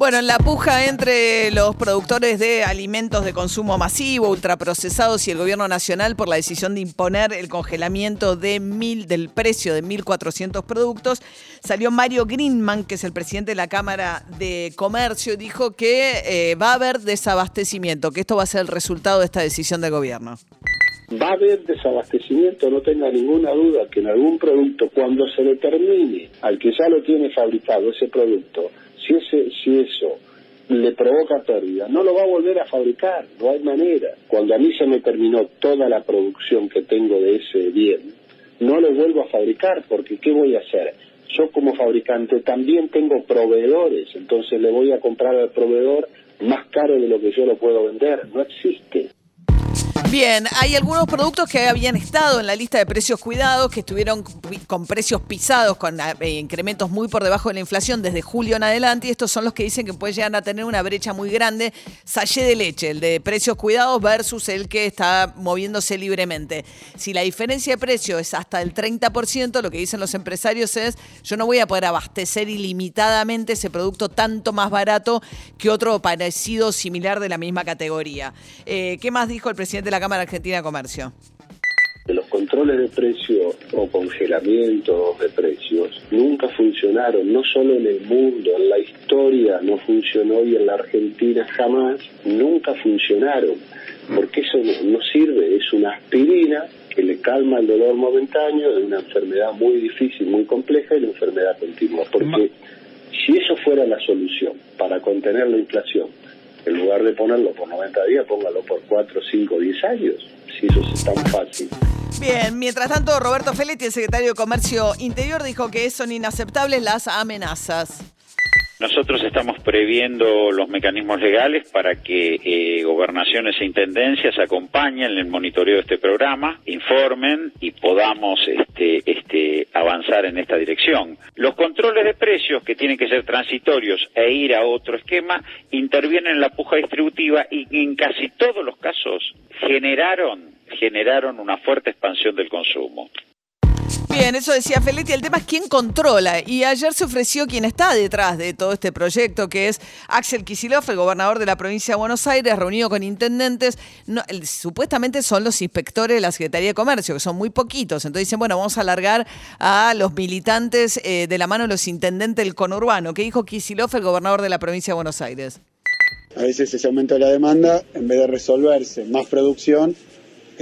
Bueno, en la puja entre los productores de alimentos de consumo masivo, ultraprocesados y el gobierno nacional por la decisión de imponer el congelamiento de mil, del precio de 1.400 productos, salió Mario Greenman, que es el presidente de la Cámara de Comercio, y dijo que eh, va a haber desabastecimiento, que esto va a ser el resultado de esta decisión del gobierno. Va a haber desabastecimiento, no tenga ninguna duda que en algún producto, cuando se determine al que ya lo tiene fabricado ese producto, si, ese, si eso le provoca pérdida, no lo va a volver a fabricar, no hay manera. Cuando a mí se me terminó toda la producción que tengo de ese bien, no lo vuelvo a fabricar, porque ¿qué voy a hacer? Yo como fabricante también tengo proveedores, entonces le voy a comprar al proveedor más caro de lo que yo lo puedo vender. No existe. Bien, hay algunos productos que habían estado en la lista de precios cuidados, que estuvieron con precios pisados, con eh, incrementos muy por debajo de la inflación desde julio en adelante, y estos son los que dicen que pueden llegar a tener una brecha muy grande. Sallé de leche, el de precios cuidados versus el que está moviéndose libremente. Si la diferencia de precio es hasta el 30%, lo que dicen los empresarios es, yo no voy a poder abastecer ilimitadamente ese producto tanto más barato que otro parecido similar de la misma categoría. Eh, ¿Qué más dijo el presidente de la Cámara Argentina de Comercio. Los controles de precios o congelamientos de precios nunca funcionaron, no solo en el mundo, en la historia no funcionó y en la Argentina jamás, nunca funcionaron, porque eso no, no sirve, es una aspirina que le calma el dolor momentáneo de una enfermedad muy difícil, muy compleja y la enfermedad continua, porque si eso fuera la solución para contener la inflación, en lugar de ponerlo por 90 días, póngalo por 4, 5, 10 años, si eso es tan fácil. Bien, mientras tanto, Roberto Feletti, el secretario de Comercio Interior, dijo que son inaceptables las amenazas. Nosotros estamos previendo los mecanismos legales para que eh, gobernaciones e intendencias acompañen el monitoreo de este programa, informen y podamos este, este, avanzar en esta dirección. Los controles de precios, que tienen que ser transitorios e ir a otro esquema, intervienen en la puja distributiva y en casi todos los casos generaron, generaron una fuerte expansión del consumo. Bien, eso decía Feletti. El tema es quién controla. Y ayer se ofreció quien está detrás de todo este proyecto, que es Axel Kicillof, el gobernador de la provincia de Buenos Aires, reunido con intendentes. supuestamente son los inspectores de la Secretaría de Comercio, que son muy poquitos. Entonces dicen, bueno, vamos a alargar a los militantes eh, de la mano de los intendentes del conurbano. ¿Qué dijo Kicillof, el gobernador de la provincia de Buenos Aires? A veces ese aumento de la demanda, en vez de resolverse más producción,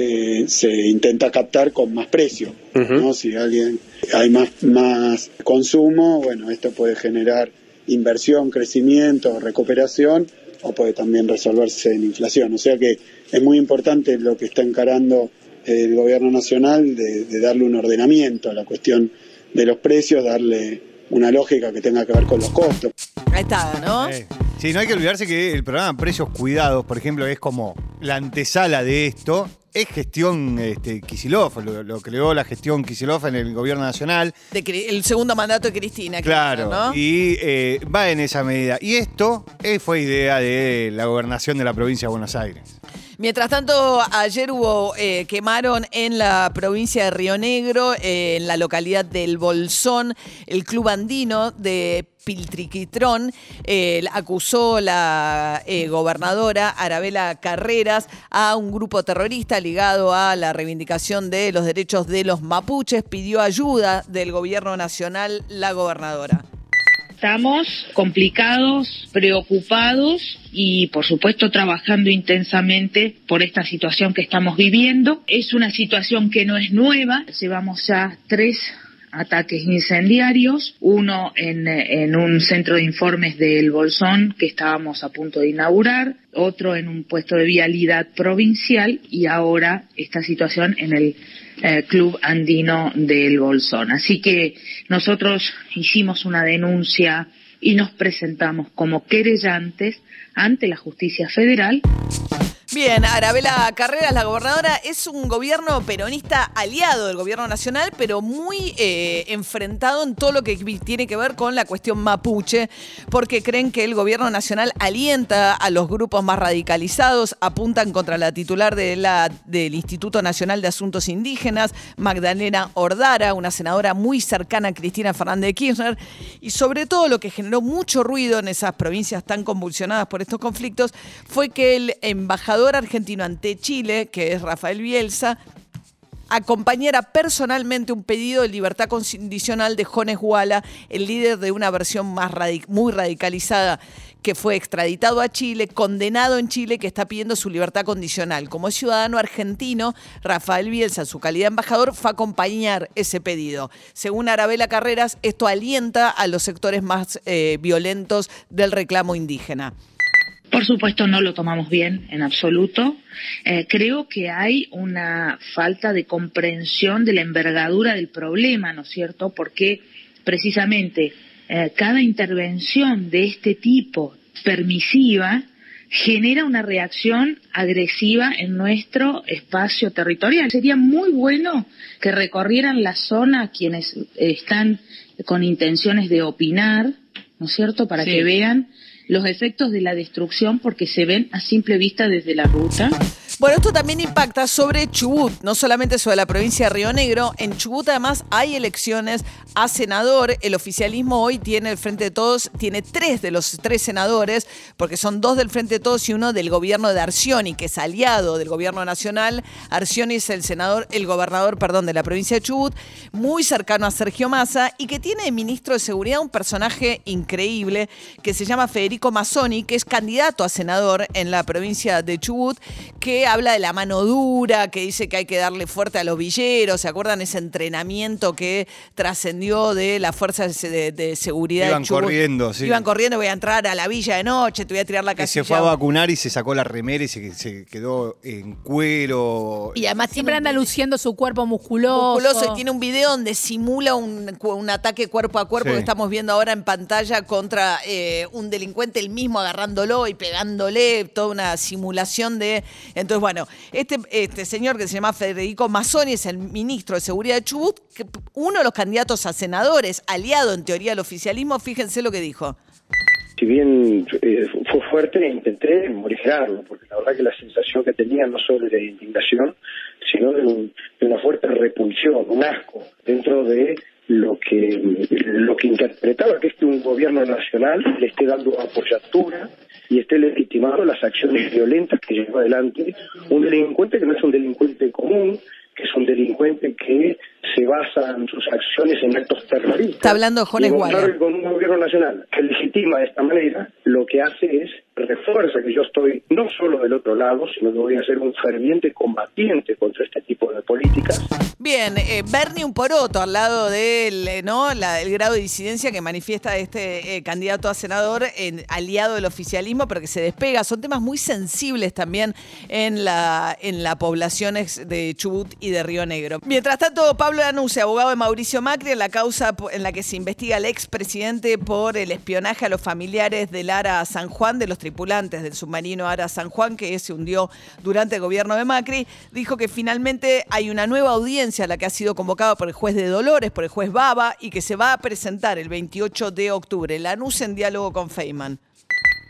eh, se intenta captar con más precio. ¿no? Si alguien hay más, más consumo, bueno, esto puede generar inversión, crecimiento, recuperación o puede también resolverse en inflación. O sea que es muy importante lo que está encarando el gobierno nacional de, de darle un ordenamiento a la cuestión de los precios, darle una lógica que tenga que ver con los costos. Ahí está, ¿no? Sí, no hay que olvidarse que el programa Precios Cuidados, por ejemplo, es como la antesala de esto. Es gestión este, Kisilov, lo, creó la gestión Kisilov en el gobierno nacional. el segundo mandato de Cristina. Claro, ¿no? y eh, va en esa medida. Y esto eh, fue idea de la gobernación de la provincia de Buenos Aires. Mientras tanto, ayer hubo, eh, quemaron en la provincia de Río Negro, en la localidad del Bolsón, el club andino de Piltriquitrón. Eh, acusó la eh, gobernadora Arabela Carreras a un grupo terrorista ligado a la reivindicación de los derechos de los mapuches. Pidió ayuda del gobierno nacional la gobernadora. Estamos complicados, preocupados y, por supuesto, trabajando intensamente por esta situación que estamos viviendo. Es una situación que no es nueva. Llevamos ya tres ataques incendiarios, uno en, en, un centro de informes del Bolsón que estábamos a punto de inaugurar, otro en un puesto de vialidad provincial y ahora esta situación en el eh, Club Andino del Bolsón. Así que nosotros hicimos una denuncia y nos presentamos como querellantes ante la justicia federal. Bien, Arabela Carreras, la gobernadora, es un gobierno peronista aliado del gobierno nacional, pero muy eh, enfrentado en todo lo que tiene que ver con la cuestión mapuche, porque creen que el gobierno nacional alienta a los grupos más radicalizados, apuntan contra la titular de la, del Instituto Nacional de Asuntos Indígenas, Magdalena Ordara, una senadora muy cercana a Cristina Fernández de Kirchner, y sobre todo lo que generó mucho ruido en esas provincias tan convulsionadas por estos conflictos fue que el embajador argentino ante Chile, que es Rafael Bielsa, acompañara personalmente un pedido de libertad condicional de Jones Guala, el líder de una versión más muy radicalizada que fue extraditado a Chile, condenado en Chile, que está pidiendo su libertad condicional. Como ciudadano argentino, Rafael Bielsa, su calidad de embajador, fue a acompañar ese pedido. Según Arabela Carreras, esto alienta a los sectores más eh, violentos del reclamo indígena. Por supuesto, no lo tomamos bien en absoluto. Eh, creo que hay una falta de comprensión de la envergadura del problema, ¿no es cierto? Porque precisamente eh, cada intervención de este tipo permisiva genera una reacción agresiva en nuestro espacio territorial. Sería muy bueno que recorrieran la zona quienes están con intenciones de opinar, ¿no es cierto?, para que vean los efectos de la destrucción porque se ven a simple vista desde la ruta. Bueno, esto también impacta sobre Chubut, no solamente sobre la provincia de Río Negro. En Chubut además hay elecciones a senador. El oficialismo hoy tiene el Frente de Todos, tiene tres de los tres senadores, porque son dos del Frente de Todos y uno del gobierno de Arcioni, que es aliado del gobierno nacional. Arcioni es el senador, el gobernador, perdón, de la provincia de Chubut, muy cercano a Sergio Massa y que tiene de ministro de Seguridad un personaje increíble que se llama Federico Mazzoni, que es candidato a senador en la provincia de Chubut, que habla de la mano dura, que dice que hay que darle fuerte a los villeros. ¿Se acuerdan ese entrenamiento que trascendió de las fuerzas de, seguridad? Iban corriendo, sí. Iban corriendo, voy a entrar a la villa de noche, te voy a tirar la casilla. se fue a vacunar y se sacó la remera y se, quedó en cuero. Y además siempre anda luciendo su cuerpo musculoso. Musculoso y tiene un video donde simula un, ataque cuerpo a cuerpo que estamos viendo ahora en pantalla contra eh, un delincuente, el mismo agarrándolo y pegándole, toda una simulación de... Entonces, bueno, este, este señor que se llama Federico Mazzoni es el ministro de Seguridad de Chubut, uno de los candidatos a senadores, aliado en teoría al oficialismo, fíjense lo que dijo. Si bien eh, fue fuerte, intenté morigerarlo, porque la verdad que la sensación que tenía no solo de indignación, sino de, una fuerte repulsión, un asco dentro de lo que lo que interpretaba que este un gobierno nacional le esté dando apoyatura y esté legitimando las acciones violentas que lleva adelante un delincuente que no es un delincuente común, que es un delincuente que se basa en sus acciones en actos terroristas. Está hablando Jones Guardia. Con un gobierno nacional que legitima de esta manera, lo que hace es refuerza que yo estoy no solo del otro lado, sino que voy a ser un ferviente combatiente contra este tipo de políticas. Bien, eh, Bernie un poroto al lado del eh, ¿no? el grado de disidencia que manifiesta este eh, candidato a senador, en, aliado del oficialismo, pero que se despega. Son temas muy sensibles también en la, en la población de Chubut y de Río Negro. Mientras tanto, Pablo Lanuse, abogado de Mauricio Macri, en la causa en la que se investiga al expresidente por el espionaje a los familiares de Lara San Juan de los tripulantes del submarino Ara San Juan, que se hundió durante el gobierno de Macri, dijo que finalmente hay una nueva audiencia a la que ha sido convocado por el juez de Dolores, por el juez Baba, y que se va a presentar el 28 de octubre. La NUS en diálogo con Feynman.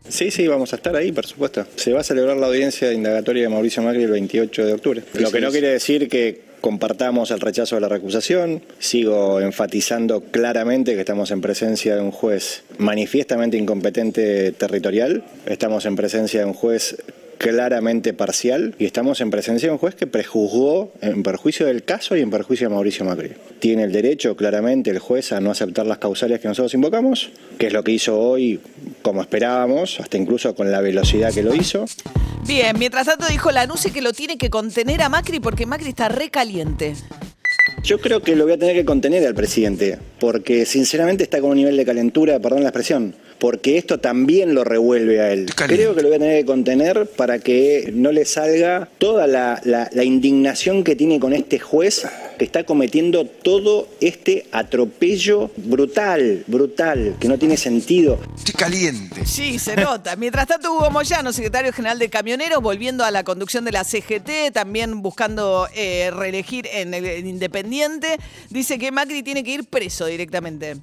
Sí, sí, vamos a estar ahí, por supuesto. Se va a celebrar la audiencia de indagatoria de Mauricio Macri el 28 de octubre. Lo que no quiere decir que compartamos el rechazo de la recusación. Sigo enfatizando claramente que estamos en presencia de un juez manifiestamente incompetente territorial. Estamos en presencia de un juez claramente parcial y estamos en presencia de un juez que prejuzgó en perjuicio del caso y en perjuicio de Mauricio Macri. Tiene el derecho claramente el juez a no aceptar las causales que nosotros invocamos, que es lo que hizo hoy como esperábamos, hasta incluso con la velocidad que lo hizo. Bien, mientras tanto dijo la Lanuse que lo tiene que contener a Macri porque Macri está recaliente. Yo creo que lo voy a tener que contener al presidente, porque sinceramente está con un nivel de calentura, perdón la expresión, porque esto también lo revuelve a él. Creo que lo voy a tener que contener para que no le salga toda la, indignación que tiene con este juez que está cometiendo todo este atropello brutal, brutal, que no tiene sentido. Estoy caliente. Sí, se nota. Mientras tanto, Hugo Moyano, secretario general de Camioneros, volviendo a la conducción de la CGT, también buscando eh, reelegir en el en Independiente, dice que Macri tiene que ir preso directamente.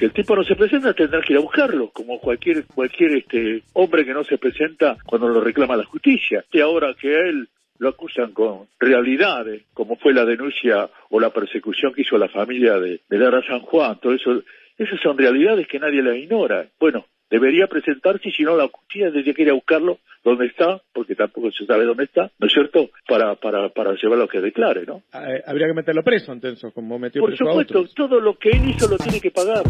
Si el tipo no se presenta, tendrá que ir a buscarlo, como cualquier cualquier este hombre que no se presenta cuando lo reclama la justicia. Y ahora que a él lo acusan con realidades, como fue la denuncia o la persecución que hizo la familia de, de Lara San Juan, todo eso, esas son realidades que nadie las ignora. Bueno, debería presentarse si no la justicia tendría que ir a buscarlo donde está, porque tampoco se sabe dónde está, ¿no es cierto? Para, para, para llevarlo a que declare, ¿no? Eh, Habría que meterlo preso, entonces, como metió Por preso a supuesto, otros. todo lo que él hizo lo tiene que pagar.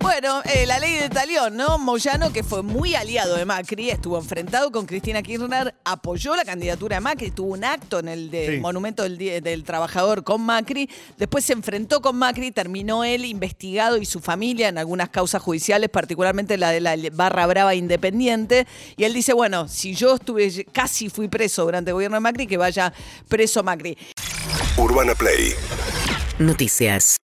Bueno, eh, la ley de talión, ¿no? Moyano, que fue muy aliado de Macri, estuvo enfrentado con Cristina Kirchner, apoyó la candidatura de Macri, tuvo un acto en el de- Sí. Monumento del, del Trabajador con Macri, después se enfrentó con Macri, terminó él investigado y su familia en algunas causas judiciales, particularmente la de la Barra Brava Independiente, y él dice, bueno, si yo estuve, casi fui preso durante el gobierno de Macri, que vaya preso Macri. Urbana Play Noticias.